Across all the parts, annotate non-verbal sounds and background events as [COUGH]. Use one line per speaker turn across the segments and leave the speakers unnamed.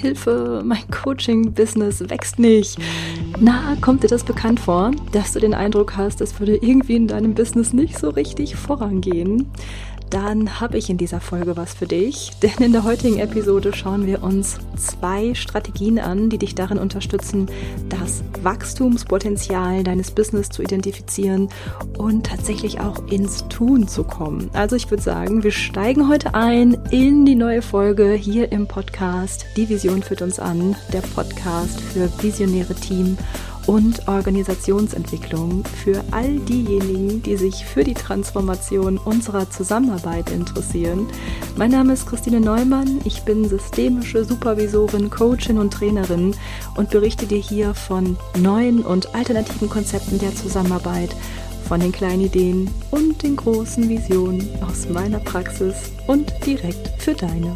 Hilfe, mein Coaching-Business wächst nicht. Na, kommt dir das bekannt vor, dass du den Eindruck hast, es würde irgendwie in deinem Business nicht so richtig vorangehen? Dann habe ich in dieser Folge was für dich. Denn in der heutigen Episode schauen wir uns zwei Strategien an, die dich darin unterstützen, das Wachstumspotenzial deines Business zu identifizieren und tatsächlich auch ins Tun zu kommen. Also ich würde sagen, wir steigen heute ein in die neue Folge hier im Podcast. Die Vision führt uns an, der Podcast für visionäre Team und Organisationsentwicklung für all diejenigen, die sich für die Transformation unserer Zusammenarbeit interessieren. Mein Name ist Christine Neumann, ich bin systemische Supervisorin, Coachin und Trainerin und berichte dir hier von neuen und alternativen Konzepten der Zusammenarbeit, von den kleinen Ideen und den großen Visionen aus meiner Praxis und direkt für deine.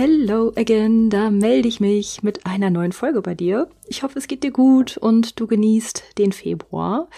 Hello again, da melde ich mich mit einer neuen Folge bei dir. Ich hoffe, es geht dir gut und du genießt den Februar.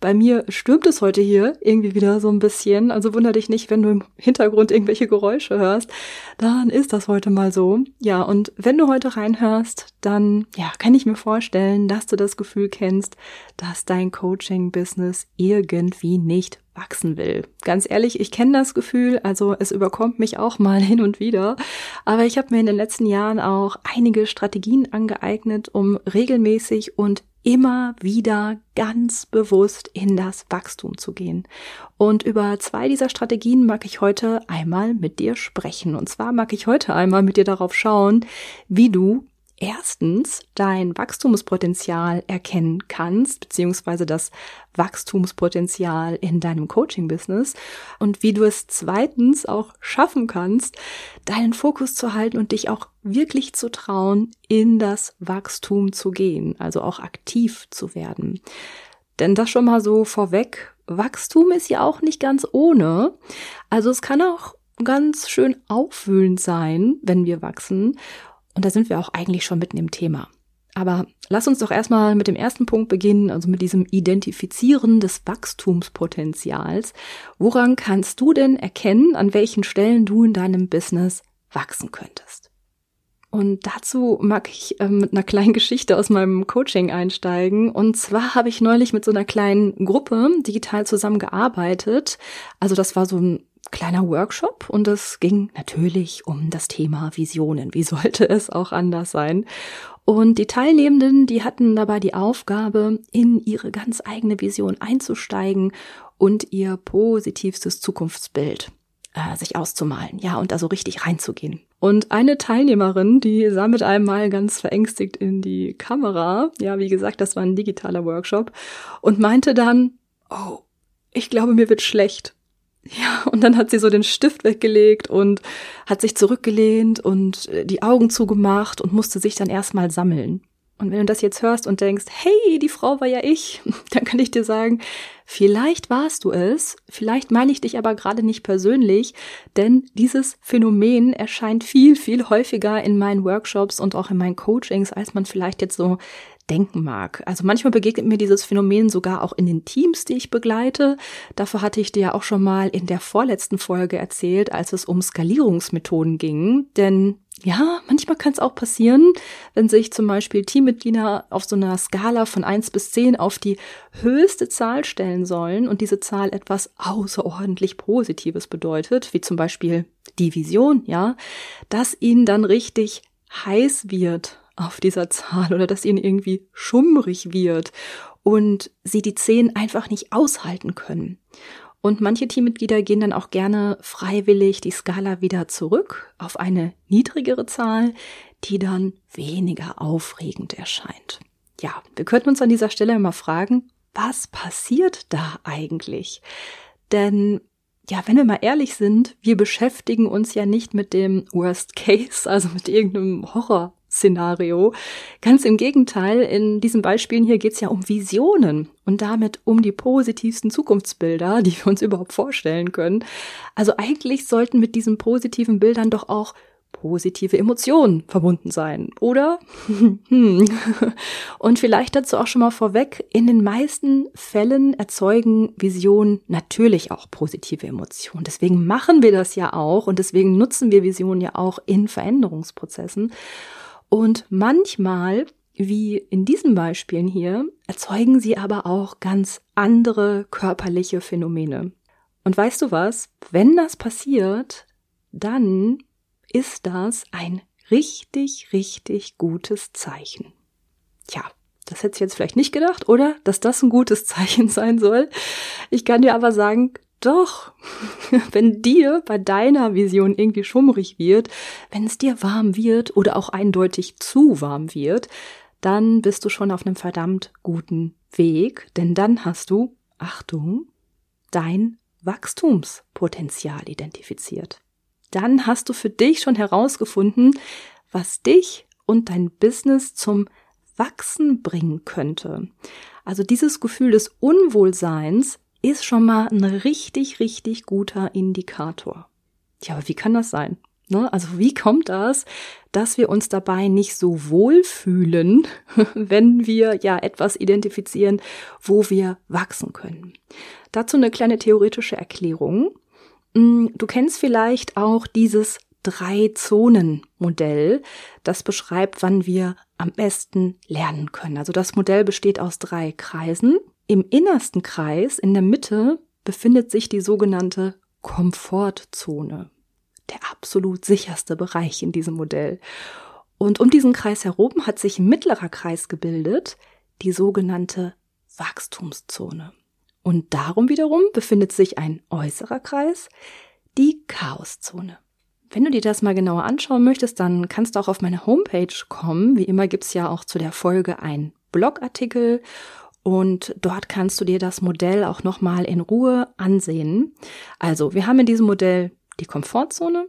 Bei mir stürmt es heute hier irgendwie wieder so ein bisschen, also wunder dich nicht, wenn du im Hintergrund irgendwelche Geräusche hörst, dann ist das heute mal so. Ja, und wenn du heute reinhörst, dann ja, kann ich mir vorstellen, dass du das Gefühl kennst, dass dein Coaching-Business irgendwie nicht wachsen will. Ganz ehrlich, ich kenne das Gefühl, also es überkommt mich auch mal [LAUGHS] hin und wieder, aber ich habe mir in den letzten Jahren auch einige Strategien angeeignet, um regelmäßig und immer wieder ganz bewusst in das Wachstum zu gehen. Und über zwei dieser Strategien mag ich heute einmal mit dir sprechen. Und zwar mag ich heute einmal mit dir darauf schauen, wie du erstens dein Wachstumspotenzial erkennen kannst, beziehungsweise das Wachstumspotenzial in deinem Coaching-Business und wie du es zweitens auch schaffen kannst, deinen Fokus zu halten und dich auch wirklich zu trauen, in das Wachstum zu gehen, also auch aktiv zu werden. Denn das schon mal so vorweg, Wachstum ist ja auch nicht ganz ohne. Also es kann auch ganz schön aufwühlend sein, wenn wir wachsen. Und da sind wir auch eigentlich schon mitten im Thema. Aber lass uns doch erstmal mit dem ersten Punkt beginnen, also mit diesem Identifizieren des Wachstumspotenzials. Woran kannst du denn erkennen, an welchen Stellen du in deinem Business wachsen könntest? Und dazu mag ich äh, mit einer kleinen [LAUGHS] Geschichte aus meinem Coaching einsteigen. Und zwar habe ich neulich mit so einer kleinen Gruppe digital zusammengearbeitet. Also das war so ein kleiner Workshop und es ging natürlich um das Thema Visionen. Wie sollte es auch anders sein? Und die Teilnehmenden, die hatten dabei die Aufgabe, in ihre ganz eigene Vision einzusteigen und ihr positivstes Zukunftsbild äh, sich auszumalen, ja, und da so richtig reinzugehen. Und eine Teilnehmerin, die sah mit einem Mal ganz verängstigt in die Kamera, ja, wie gesagt, das war ein digitaler Workshop, und meinte dann, oh, ich glaube, mir wird schlecht. Ja, und dann hat sie so den Stift weggelegt und hat sich zurückgelehnt und äh, die Augen zugemacht und musste sich dann erstmal sammeln. Und wenn du das jetzt hörst und denkst, hey, die Frau war ja ich, [LAUGHS] dann kann ich dir sagen, vielleicht warst du es, vielleicht meine ich dich aber gerade nicht persönlich, denn dieses Phänomen erscheint viel, viel häufiger in meinen Workshops und auch in meinen Coachings, als man vielleicht jetzt so denken mag. Also manchmal begegnet mir dieses Phänomen sogar auch in den Teams, die ich begleite. Dafür hatte ich dir ja auch schon mal in der vorletzten Folge erzählt, als es um Skalierungsmethoden ging. Denn ja, manchmal kann es auch passieren, wenn sich zum Beispiel Teammitglieder auf so einer Skala von eins bis zehn auf die höchste Zahl stellen sollen und diese Zahl etwas außerordentlich Positives bedeutet, wie zum Beispiel die Vision, ja, dass ihnen dann richtig heiß wird auf dieser Zahl oder dass ihnen irgendwie schummrig wird und sie die zehn einfach nicht aushalten können. Und manche Teammitglieder gehen dann auch gerne freiwillig die Skala wieder zurück auf eine niedrigere Zahl, die dann weniger aufregend erscheint. Ja, wir könnten uns an dieser Stelle immer fragen, was passiert da eigentlich? Denn ja, wenn wir mal ehrlich sind, wir beschäftigen uns ja nicht mit dem Worst Case, also mit irgendeinem Horror Szenario. Ganz im Gegenteil, in diesen Beispielen hier geht es ja um Visionen und damit um die positivsten Zukunftsbilder, die wir uns überhaupt vorstellen können. Also eigentlich sollten mit diesen positiven Bildern doch auch positive Emotionen verbunden sein, oder? [LAUGHS] Hm. Und vielleicht dazu auch schon mal vorweg, in den meisten Fällen erzeugen Visionen natürlich auch positive Emotionen. Deswegen machen wir das ja auch und deswegen nutzen wir Visionen ja auch in Veränderungsprozessen. Und manchmal, wie in diesen Beispielen hier, erzeugen sie aber auch ganz andere körperliche Phänomene. Und weißt du was? Wenn das passiert, dann ist das ein richtig, richtig gutes Zeichen. Tja, das hätte ich jetzt vielleicht nicht gedacht, oder? Dass das ein gutes [LAUGHS] Zeichen sein soll. Ich kann dir aber sagen, doch, [LAUGHS] wenn dir bei deiner Vision irgendwie schummrig wird, wenn es dir warm wird oder auch eindeutig zu warm wird, dann bist du schon auf einem verdammt guten Weg, denn dann hast du, Achtung, dein Wachstumspotenzial identifiziert dann hast du für dich schon herausgefunden, was dich und dein Business zum Wachsen bringen könnte. Also dieses Gefühl des Unwohlseins ist schon mal ein richtig, richtig guter Indikator. Ja, aber wie kann das sein? Ne? Also wie kommt das, dass wir uns dabei nicht so wohl fühlen, [LAUGHS] wenn wir ja etwas identifizieren, wo wir wachsen können? Dazu eine kleine theoretische Erklärung. Mm, du kennst vielleicht auch dieses Drei-Zonen-Modell, das beschreibt, wann wir am besten lernen können. Also das Modell besteht aus drei Kreisen. Im innersten Kreis, in der Mitte, befindet sich die sogenannte Komfortzone. Der absolut sicherste Bereich in diesem Modell. Und um diesen Kreis herum hat sich ein mittlerer Kreis gebildet, die sogenannte Wachstumszone. Und darum wiederum befindet sich ein äußerer Kreis, die Chaoszone. Wenn du dir das mal genauer anschauen möchtest, dann kannst du auch auf meine Homepage kommen. Wie immer gibt's ja auch zu der Folge einen Blogartikel und dort kannst du dir das Modell auch nochmal in Ruhe ansehen. Also, wir haben in diesem Modell die Komfortzone,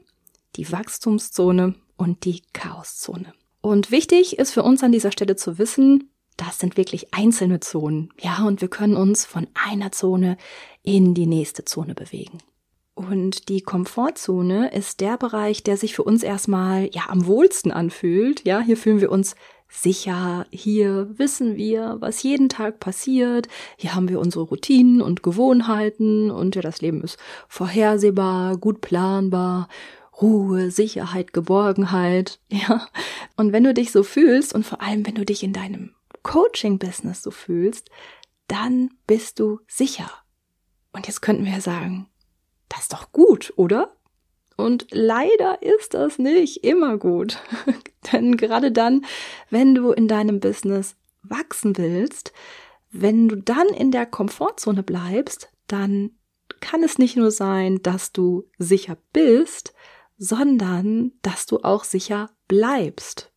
die Wachstumszone und die Chaoszone. Und wichtig ist für uns an dieser Stelle zu wissen, das sind wirklich einzelne Zonen. Ja, und wir können uns von einer Zone in die nächste Zone bewegen. Und die Komfortzone ist der Bereich, der sich für uns erstmal ja am wohlsten anfühlt. Ja, hier fühlen wir uns sicher. Hier wissen wir, was jeden Tag passiert. Hier haben wir unsere Routinen und Gewohnheiten und ja, das Leben ist vorhersehbar, gut planbar. Ruhe, Sicherheit, Geborgenheit, [LAUGHS] ja. Und wenn du dich so fühlst und vor allem, wenn du dich in deinem Coaching-Business so fühlst, dann bist du sicher. Und jetzt könnten wir sagen, das ist doch gut, oder? Und leider ist das nicht immer gut. [LAUGHS] Denn gerade dann, wenn du in deinem Business wachsen willst, wenn du dann in der Komfortzone bleibst, dann kann es nicht nur sein, dass du sicher bist, sondern dass du auch sicher bleibst.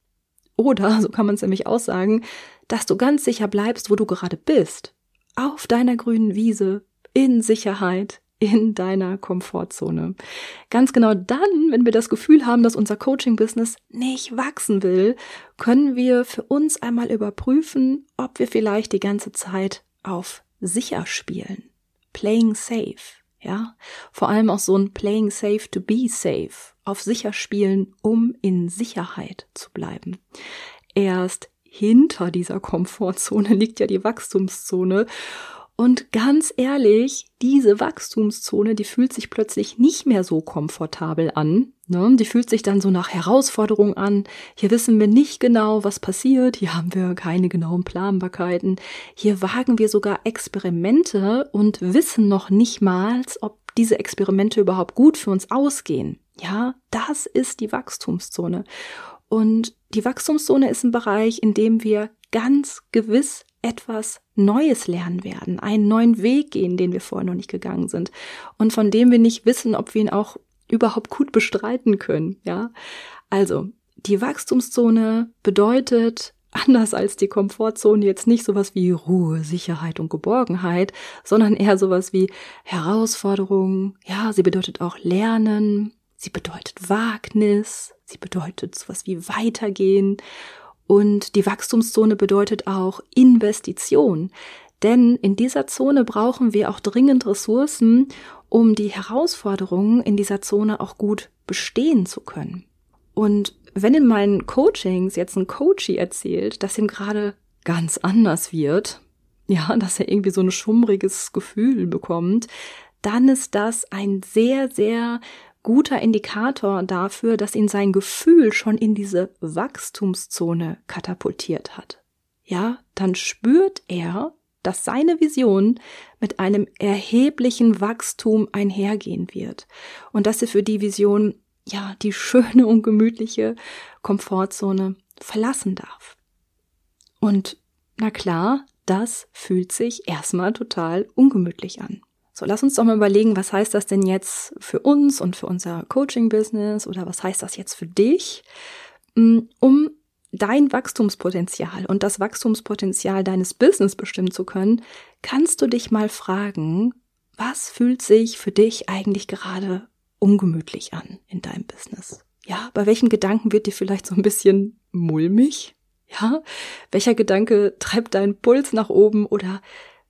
Oder, so kann man es nämlich auch sagen, dass du ganz sicher bleibst, wo du gerade bist. Auf deiner grünen Wiese, in Sicherheit, in deiner Komfortzone. Ganz genau dann, wenn wir das Gefühl haben, dass unser Coaching-Business nicht wachsen will, können wir für uns einmal überprüfen, ob wir vielleicht die ganze Zeit auf sicher spielen. Playing safe. Ja, vor allem auch so ein Playing safe to be safe. Auf sicher spielen, um in Sicherheit zu bleiben. Erst hinter dieser Komfortzone [LAUGHS] liegt ja die Wachstumszone. Und ganz ehrlich, diese Wachstumszone, die fühlt sich plötzlich nicht mehr so komfortabel an. Ne? Die fühlt sich dann so nach Herausforderung an. Hier wissen wir nicht genau, was passiert. Hier haben wir keine genauen Planbarkeiten. Hier wagen wir sogar Experimente und wissen noch nicht mal, ob diese Experimente überhaupt gut für uns ausgehen. Ja, das ist die Wachstumszone. Und die Wachstumszone ist ein Bereich, in dem wir ganz gewiss etwas Neues lernen werden, einen neuen Weg gehen, den wir vorher noch nicht gegangen sind und von dem wir nicht wissen, ob wir ihn auch überhaupt gut bestreiten können, ja? Also, die Wachstumszone bedeutet [LAUGHS] anders als die Komfortzone jetzt nicht sowas wie Ruhe, Sicherheit und Geborgenheit, sondern eher sowas wie Herausforderungen. Ja, sie bedeutet auch Lernen, Sie bedeutet Wagnis, sie bedeutet sowas wie weitergehen und die Wachstumszone bedeutet auch Investition. Denn in dieser Zone brauchen wir auch dringend Ressourcen, um die Herausforderungen in dieser Zone auch gut bestehen zu können. Und wenn in meinen Coachings jetzt ein Coachie erzählt, dass ihm gerade ganz anders wird, ja, dass er irgendwie so ein schummriges Gefühl bekommt, dann ist das ein sehr, sehr guter Indikator dafür, dass ihn sein Gefühl schon in diese Wachstumszone katapultiert hat. Ja, dann spürt er, dass seine Vision mit einem erheblichen Wachstum einhergehen wird und dass er für die Vision ja die schöne und gemütliche Komfortzone verlassen darf. Und na klar, das fühlt sich erstmal total ungemütlich an. So, lass uns doch mal überlegen, was heißt das denn jetzt für uns und für unser Coaching-Business oder was heißt das jetzt für dich, mm, um dein Wachstumspotenzial und das Wachstumspotenzial deines Business bestimmen zu können, kannst du dich mal fragen, was fühlt sich für dich eigentlich gerade ungemütlich an in deinem Business? Ja, bei welchem Gedanken wird dir vielleicht so ein bisschen mulmig? Ja, welcher Gedanke treibt deinen Puls nach oben oder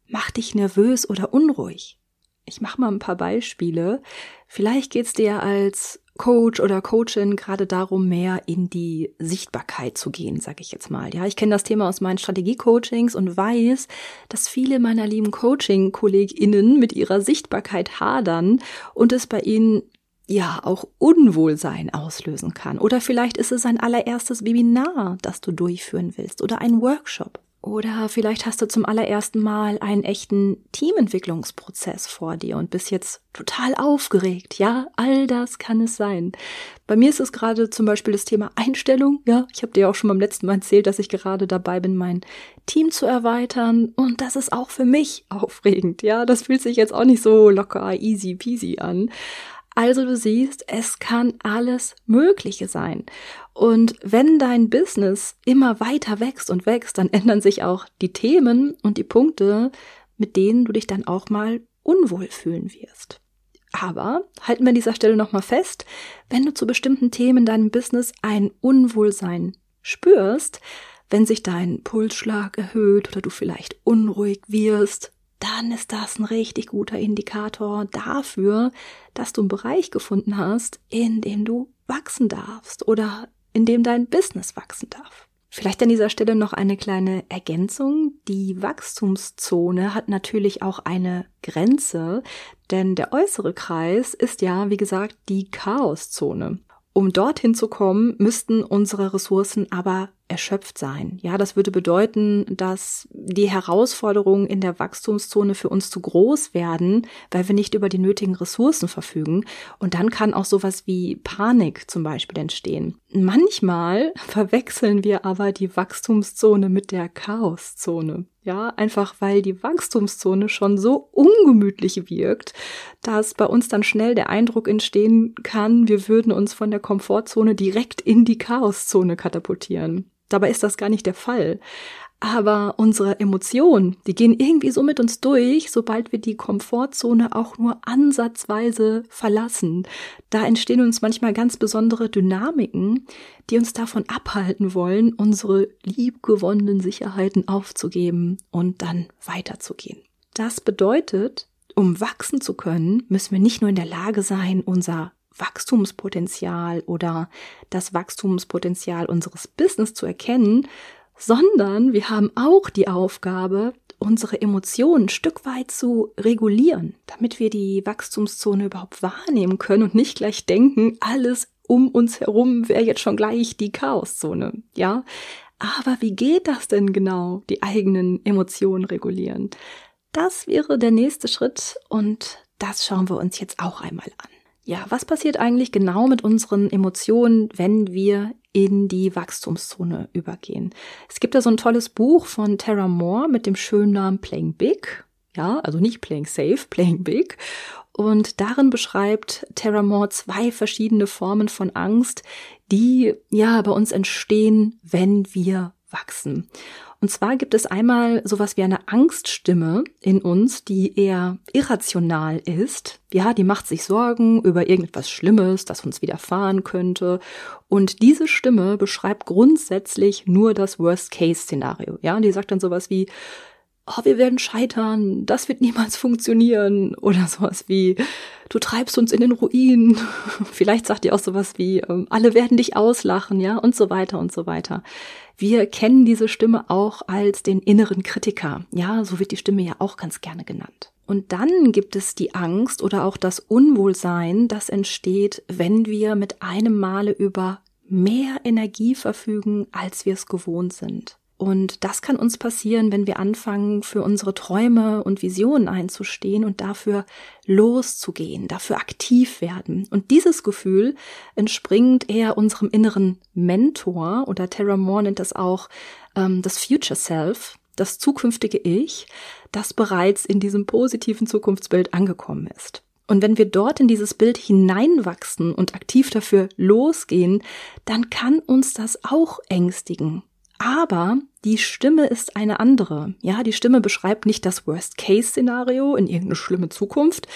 macht dich nervös oder unruhig? Ich mache mal ein paar Beispiele. Vielleicht geht's dir als Coach oder Coachin gerade darum, mehr in die Sichtbarkeit zu gehen, sage ich jetzt mal. Ja, ich kenne das Thema aus meinen Strategie-Coachings und weiß, dass viele meiner lieben Coaching-KollegInnen mit ihrer Sichtbarkeit hadern und es bei ihnen ja auch Unwohlsein auslösen kann. Oder vielleicht ist es ein allererstes Webinar, das du durchführen willst oder ein Workshop. Oder vielleicht hast du zum allerersten Mal einen echten Teamentwicklungsprozess vor dir und bist jetzt total aufgeregt. Ja, all das kann es sein. Bei mir ist es gerade zum Beispiel das Thema Einstellung. Ja, ich habe dir auch schon beim letzten Mal erzählt, dass ich gerade dabei bin, mein Team zu erweitern. Und das ist auch für mich [LAUGHS] aufregend. Ja, das fühlt sich jetzt auch nicht so locker, easy peasy an. Also du siehst, es kann alles Mögliche sein. Und wenn dein Business immer weiter wächst und wächst, dann ändern sich auch die Themen und die Punkte, mit denen du dich dann auch mal unwohl fühlen wirst. Aber halten wir an dieser Stelle nochmal fest, wenn du zu bestimmten Themen in deinem Business ein Unwohlsein spürst, wenn sich dein Pulsschlag erhöht oder du vielleicht unruhig wirst, dann ist das ein richtig guter Indikator dafür, dass du einen Bereich gefunden hast, in dem du wachsen darfst oder in dem dein Business wachsen darf. Vielleicht an dieser Stelle noch eine kleine Ergänzung. Die Wachstumszone hat natürlich auch eine Grenze, denn der äußere Kreis ist ja, wie gesagt, die Chaoszone. Um dorthin zu kommen, müssten unsere Ressourcen aber erschöpft sein. Ja, das würde bedeuten, dass die Herausforderungen in der Wachstumszone für uns zu groß werden, weil wir nicht über die nötigen Ressourcen verfügen. Und dann kann auch sowas wie Panik zum Beispiel entstehen. Manchmal [LAUGHS] verwechseln wir aber die Wachstumszone mit der Chaoszone. Ja, einfach weil die Wachstumszone schon so ungemütlich wirkt, dass bei uns dann schnell der Eindruck entstehen kann, wir würden uns von der Komfortzone direkt in die Chaoszone katapultieren. Dabei ist das gar nicht der Fall. Aber unsere Emotionen, die gehen irgendwie so mit uns durch, sobald wir die Komfortzone auch nur ansatzweise verlassen. Da entstehen uns manchmal ganz besondere Dynamiken, die uns davon abhalten wollen, unsere liebgewonnenen Sicherheiten aufzugeben und dann weiterzugehen. Das bedeutet, um wachsen zu können, müssen wir nicht nur in der Lage sein, unser Wachstumspotenzial oder das Wachstumspotenzial unseres Business zu erkennen, sondern wir haben auch die Aufgabe, unsere Emotionen ein Stück weit zu regulieren, damit wir die Wachstumszone überhaupt wahrnehmen können und nicht gleich denken, alles um uns herum wäre jetzt schon gleich die Chaoszone, ja? Aber wie geht das denn genau, die eigenen Emotionen regulieren? Das wäre der nächste Schritt und das schauen wir uns jetzt auch einmal an. Ja, was passiert eigentlich genau mit unseren Emotionen, wenn wir in die Wachstumszone übergehen? Es gibt da so ein tolles Buch von Tara Moore mit dem schönen Namen Playing Big. Ja, also nicht Playing Safe, [LAUGHS] Playing Big. Und darin beschreibt Tara Moore zwei verschiedene Formen von Angst, die ja bei uns entstehen, wenn wir wachsen. Und zwar gibt es einmal sowas wie eine Angststimme in uns, die eher irrational ist. Ja, die macht sich Sorgen über irgendetwas Schlimmes, das uns widerfahren könnte. Und diese Stimme beschreibt grundsätzlich nur das Worst-Case-Szenario. Ja, und die sagt dann sowas wie, oh, wir werden scheitern, das wird niemals funktionieren oder sowas wie, du treibst uns in den Ruin. [LAUGHS] Vielleicht sagt ihr auch sowas wie, ähm, alle werden dich auslachen, ja, und so weiter und so weiter. Wir kennen diese Stimme auch als den inneren Kritiker. Ja, so wird die Stimme ja auch ganz gerne genannt. Und dann gibt es die Angst oder auch das Unwohlsein, das entsteht, wenn wir mit einem Male über mehr Energie verfügen, als wir es gewohnt sind. Und das kann uns passieren, wenn wir anfangen, für unsere Träume und Visionen einzustehen und dafür loszugehen, dafür aktiv werden. Und dieses Gefühl entspringt eher unserem inneren Mentor oder Terra Moore nennt das auch ähm, das Future Self, das zukünftige Ich, das bereits in diesem positiven Zukunftsbild angekommen ist. Und wenn wir dort in dieses Bild hineinwachsen und aktiv dafür losgehen, dann kann uns das auch ängstigen aber die Stimme ist eine andere. Ja, die Stimme beschreibt nicht das Worst-Case-Szenario in irgendeine schlimme Zukunft.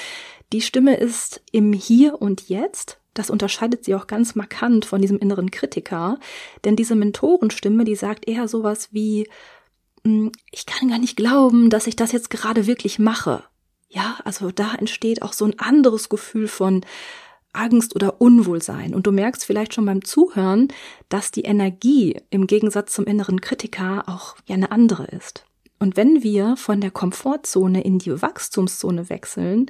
Die Stimme ist im Hier und Jetzt. Das unterscheidet sie auch ganz markant von diesem inneren Kritiker. Denn diese Mentorenstimme, die sagt eher sowas wie, hm, ich kann gar nicht glauben, dass ich das jetzt gerade wirklich mache. Ja, also da entsteht auch so ein anderes Gefühl von, Angst oder Unwohlsein. Und du merkst vielleicht schon beim Zuhören, dass die Energie im Gegensatz zum inneren Kritiker auch ja eine andere ist. Und wenn wir von der Komfortzone in die Wachstumszone wechseln,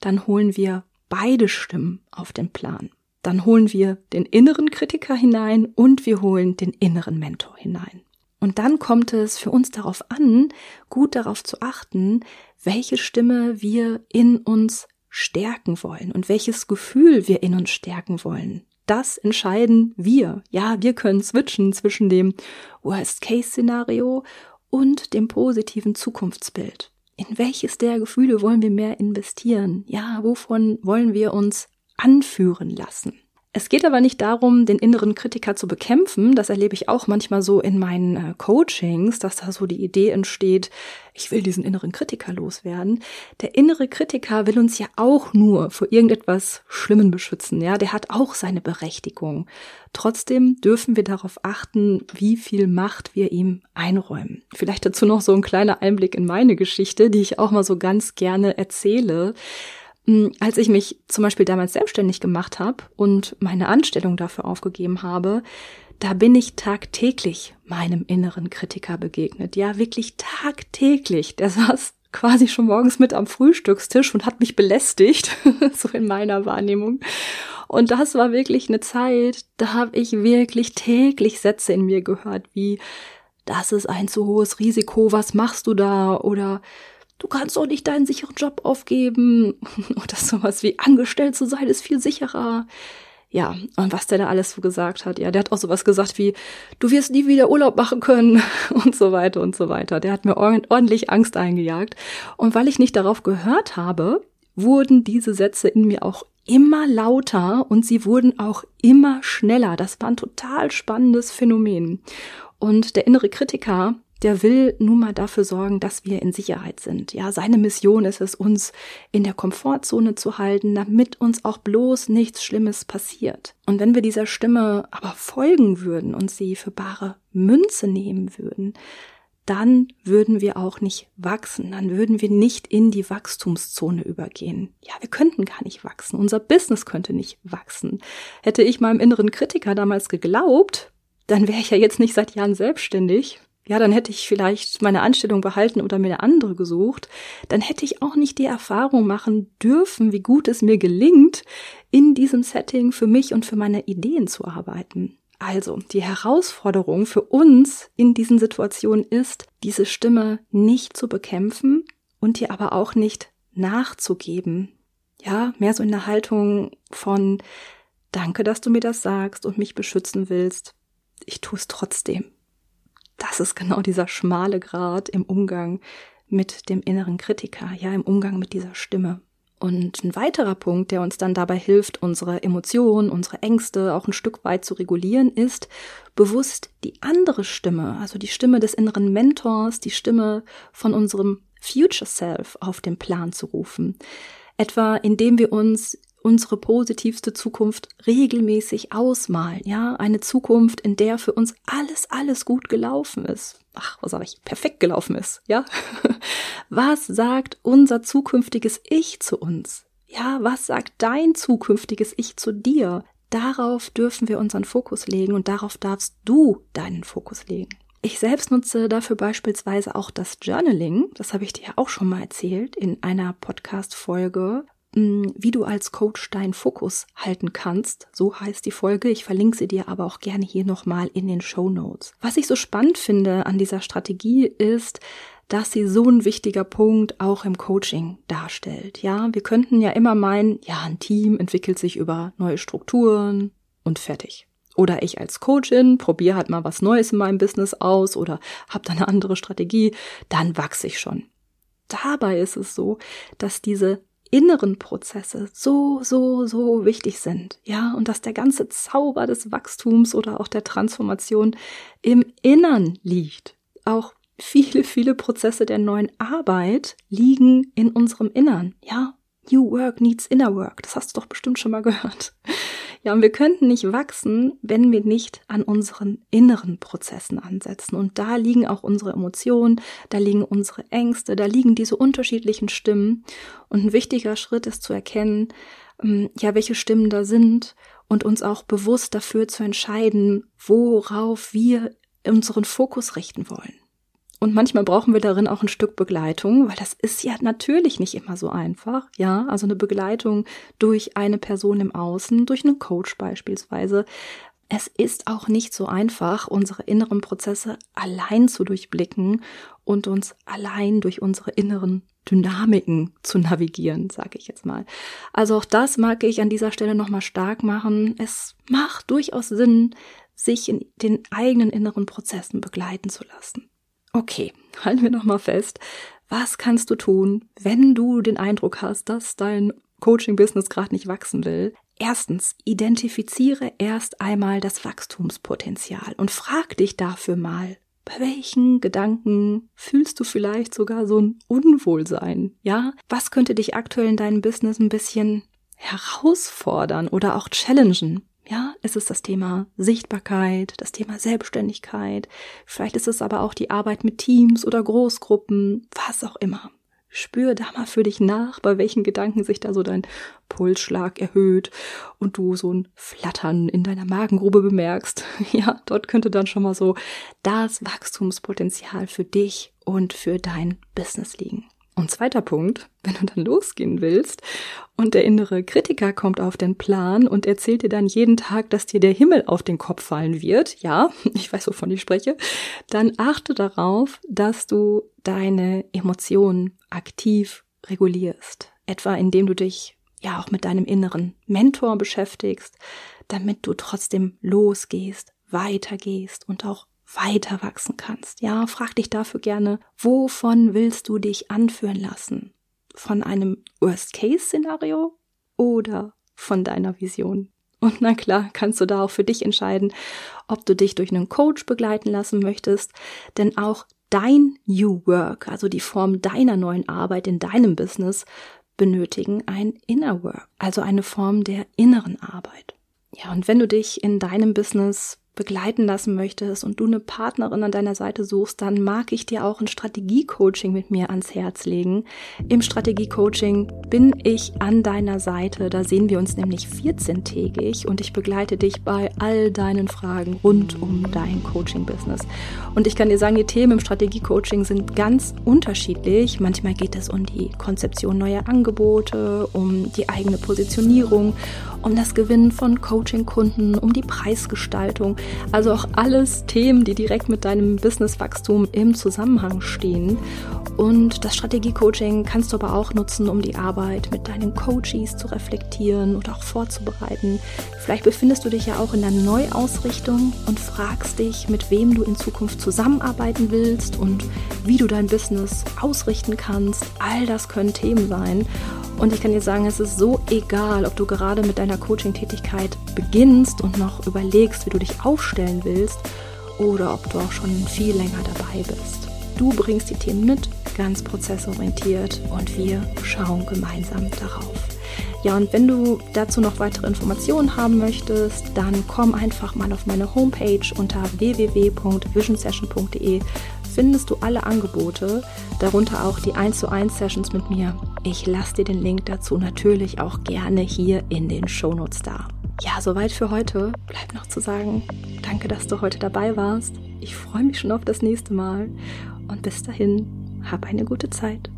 dann holen wir beide Stimmen auf den Plan. Dann holen wir den inneren Kritiker hinein und wir holen den inneren Mentor hinein. Und dann kommt es für uns darauf an, gut darauf zu achten, welche Stimme wir in uns stärken wollen und welches Gefühl wir in uns stärken wollen. Das entscheiden wir. Ja, wir können switchen zwischen dem Worst-Case-Szenario und dem positiven Zukunftsbild. In welches der Gefühle wollen wir mehr investieren? Ja, wovon wollen wir uns anführen lassen? Es geht aber nicht darum, den inneren Kritiker zu bekämpfen. Das erlebe ich auch manchmal so in meinen äh, Coachings, dass da so die Idee entsteht, ich will diesen inneren Kritiker loswerden. Der innere Kritiker will uns ja auch nur vor irgendetwas Schlimmen beschützen. Ja, der hat auch seine Berechtigung. Trotzdem dürfen wir darauf achten, wie viel Macht wir ihm einräumen. Vielleicht dazu noch so ein kleiner Einblick in meine Geschichte, die ich auch mal so ganz gerne erzähle. Hm, als ich mich zum Beispiel damals selbstständig gemacht habe und meine Anstellung dafür aufgegeben habe, da bin ich tagtäglich meinem inneren Kritiker begegnet. Ja, wirklich tagtäglich. Der [LAUGHS] saß quasi schon morgens mit am Frühstückstisch und hat mich belästigt, [LAUGHS] so in meiner Wahrnehmung. Und das war wirklich eine Zeit, da habe ich wirklich täglich Sätze in mir gehört, wie das ist ein zu hohes Risiko, was machst du da? Oder du kannst doch nicht deinen sicheren Job aufgeben. [LAUGHS] Oder sowas wie angestellt zu sein ist viel sicherer. Ja, und was der da alles so gesagt hat, ja, der hat auch sowas gesagt wie, du wirst nie wieder Urlaub machen können [LAUGHS] und so weiter und so weiter. Der hat mir ordentlich Angst eingejagt. Und weil ich nicht darauf gehört habe, wurden diese Sätze in mir auch immer lauter und sie wurden auch immer schneller. Das war ein total spannendes Phänomen. Und der innere Kritiker, der will nun mal dafür sorgen, dass wir in Sicherheit sind. Ja, seine Mission ist es, uns in der Komfortzone zu halten, damit uns auch bloß nichts Schlimmes passiert. Und wenn wir dieser Stimme aber folgen würden und sie für bare Münze nehmen würden, dann würden wir auch nicht wachsen, dann würden wir nicht in die Wachstumszone übergehen. Ja, wir könnten gar nicht wachsen, unser Business könnte nicht wachsen. Hätte ich meinem inneren Kritiker damals geglaubt, dann wäre ich ja jetzt nicht seit Jahren selbstständig, ja, dann hätte ich vielleicht meine Anstellung behalten oder mir eine andere gesucht, dann hätte ich auch nicht die Erfahrung machen dürfen, wie gut es mir gelingt, in diesem Setting für mich und für meine Ideen zu arbeiten. Also, die Herausforderung für uns in diesen Situationen ist, diese Stimme nicht zu bekämpfen und ihr aber auch nicht nachzugeben. Ja, mehr so in der Haltung von Danke, dass du mir das sagst und mich beschützen willst. Ich tue es trotzdem das ist genau dieser schmale Grad im Umgang mit dem inneren Kritiker, ja, im Umgang mit dieser Stimme. Und ein weiterer Punkt, der uns dann dabei hilft, unsere Emotionen, unsere Ängste auch ein Stück weit zu regulieren, ist bewusst die andere Stimme, also die Stimme des inneren Mentors, die Stimme von unserem Future Self auf den Plan zu rufen. Etwa indem wir uns unsere positivste Zukunft regelmäßig ausmalen, ja, eine Zukunft, in der für uns alles, alles gut gelaufen ist. Ach, was sage ich, perfekt gelaufen ist, ja? [LAUGHS] Was sagt unser zukünftiges Ich zu uns? Ja, was sagt dein zukünftiges Ich zu dir? Darauf dürfen wir unseren Fokus legen und darauf darfst du deinen Fokus legen. Ich selbst nutze dafür beispielsweise auch das Journaling. Das habe ich dir auch schon mal erzählt in einer Podcast-Folge, wie du als Coach deinen Fokus halten kannst. So heißt die Folge. Ich verlinke sie dir aber auch gerne hier nochmal in den Show Notes. Was ich so spannend finde an dieser Strategie ist, dass sie so ein wichtiger Punkt auch im Coaching darstellt. Ja, wir könnten ja immer meinen, ja, ein Team entwickelt sich über neue Strukturen und fertig. Oder ich als Coachin probiere halt mal was Neues in meinem Business aus oder habe da eine andere Strategie, dann wachse ich schon. Dabei ist es so, dass diese inneren Prozesse so, so, so wichtig sind. Ja, und dass der ganze Zauber des Wachstums oder auch der Transformation im Innern liegt. Auch viele, viele Prozesse der neuen Arbeit liegen in unserem Innern. Ja, New Work needs Inner Work. Das hast du doch bestimmt schon mal gehört. Ja, und wir könnten nicht wachsen, wenn wir nicht an unseren inneren Prozessen ansetzen. Und da liegen auch unsere Emotionen, da liegen unsere Ängste, da liegen diese unterschiedlichen Stimmen. Und ein wichtiger Schritt ist zu erkennen, ähm, ja, welche Stimmen da sind und uns auch bewusst dafür zu entscheiden, worauf wir unseren Fokus richten wollen. Und manchmal brauchen wir darin auch ein Stück Begleitung, weil das ist ja natürlich nicht immer so einfach. Ja, also eine Begleitung durch eine Person im Außen, durch einen Coach beispielsweise. Es ist auch nicht so einfach, unsere inneren Prozesse allein zu durchblicken und uns allein durch unsere inneren Dynamiken zu navigieren, sage ich jetzt mal. Also auch das mag ich an dieser Stelle nochmal stark machen. Es macht durchaus Sinn, sich in den eigenen inneren Prozessen begleiten zu lassen. Okay, halten wir nochmal fest. Was kannst du tun, wenn du den Eindruck hast, dass dein Coaching-Business gerade nicht wachsen will? Erstens, identifiziere erst einmal das Wachstumspotenzial und frag dich dafür mal, bei welchen Gedanken fühlst du vielleicht sogar so ein Unwohlsein? Ja? Was könnte dich aktuell in deinem Business ein bisschen herausfordern oder auch challengen? Ja, es ist das Thema Sichtbarkeit, das Thema Selbstständigkeit. Vielleicht ist es aber auch die Arbeit mit Teams oder Großgruppen, was auch immer. Spür da mal für dich nach, bei welchen Gedanken sich da so dein Pulsschlag erhöht und du so ein Flattern in deiner Magengrube bemerkst. [LAUGHS] Ja, dort könnte dann schon mal so das Wachstumspotenzial für dich und für dein Business liegen. Und zweiter Punkt, [LAUGHS] wenn du dann losgehen willst und der innere Kritiker kommt auf den Plan und erzählt dir dann jeden Tag, dass dir der Himmel auf den Kopf fallen wird, ja, [LAUGHS] ich weiß, wovon ich spreche, dann achte darauf, dass du deine Emotionen aktiv regulierst. Etwa indem du dich ja auch mit deinem inneren Mentor beschäftigst, damit du trotzdem losgehst, weitergehst und auch weiter wachsen kannst. Ja, frag dich dafür gerne, wovon willst du dich anführen lassen? Von einem Worst-Case-Szenario oder von deiner Vision? Und na klar, kannst du da auch für dich entscheiden, ob du dich durch einen Coach begleiten lassen möchtest, denn auch dein New Work, also die Form deiner neuen Arbeit in deinem Business, benötigen ein Inner Work, also eine Form der inneren Arbeit. Ja, und wenn du dich in deinem Business begleiten lassen möchtest und du eine Partnerin an deiner Seite suchst, dann mag ich dir auch ein Strategiecoaching mit mir ans Herz legen. Im Strategiecoaching bin ich an deiner Seite. Da sehen wir uns nämlich 14-tägig und ich begleite dich bei all deinen Fragen rund um dein Coaching-Business. Und ich kann dir sagen, die Themen im Strategiecoaching sind ganz unterschiedlich. Manchmal geht es um die Konzeption neuer Angebote, um die eigene Positionierung, um das Gewinnen von Coaching-Kunden, um die Preisgestaltung. Also auch alles Themen, die direkt mit deinem Businesswachstum im Zusammenhang stehen. Und das Strategie-Coaching kannst du aber auch nutzen, um die Arbeit mit deinen Coaches zu reflektieren und auch vorzubereiten. Vielleicht befindest du dich ja auch in der Neuausrichtung und fragst dich, mit wem du in Zukunft zusammenarbeiten willst und wie du dein Business ausrichten kannst. All das können Themen sein. Und ich kann dir sagen, es ist so egal, ob du gerade mit deiner Coaching-Tätigkeit beginnst und noch überlegst, wie du dich aufstellen willst, oder ob du auch schon viel länger dabei bist. Du bringst die Themen mit, ganz prozessorientiert und wir schauen gemeinsam darauf. Ja, und wenn du dazu noch weitere Informationen haben möchtest, dann komm einfach mal auf meine Homepage unter www.visionsession.de findest du alle Angebote, darunter auch die 1 zu 1 Sessions mit mir. Ich lasse dir den Link dazu natürlich auch gerne hier in den Shownotes da. Ja, soweit für heute. Bleibt noch zu sagen, danke, dass du heute dabei warst. Ich freue mich schon auf das nächste Mal und bis dahin, hab eine gute Zeit.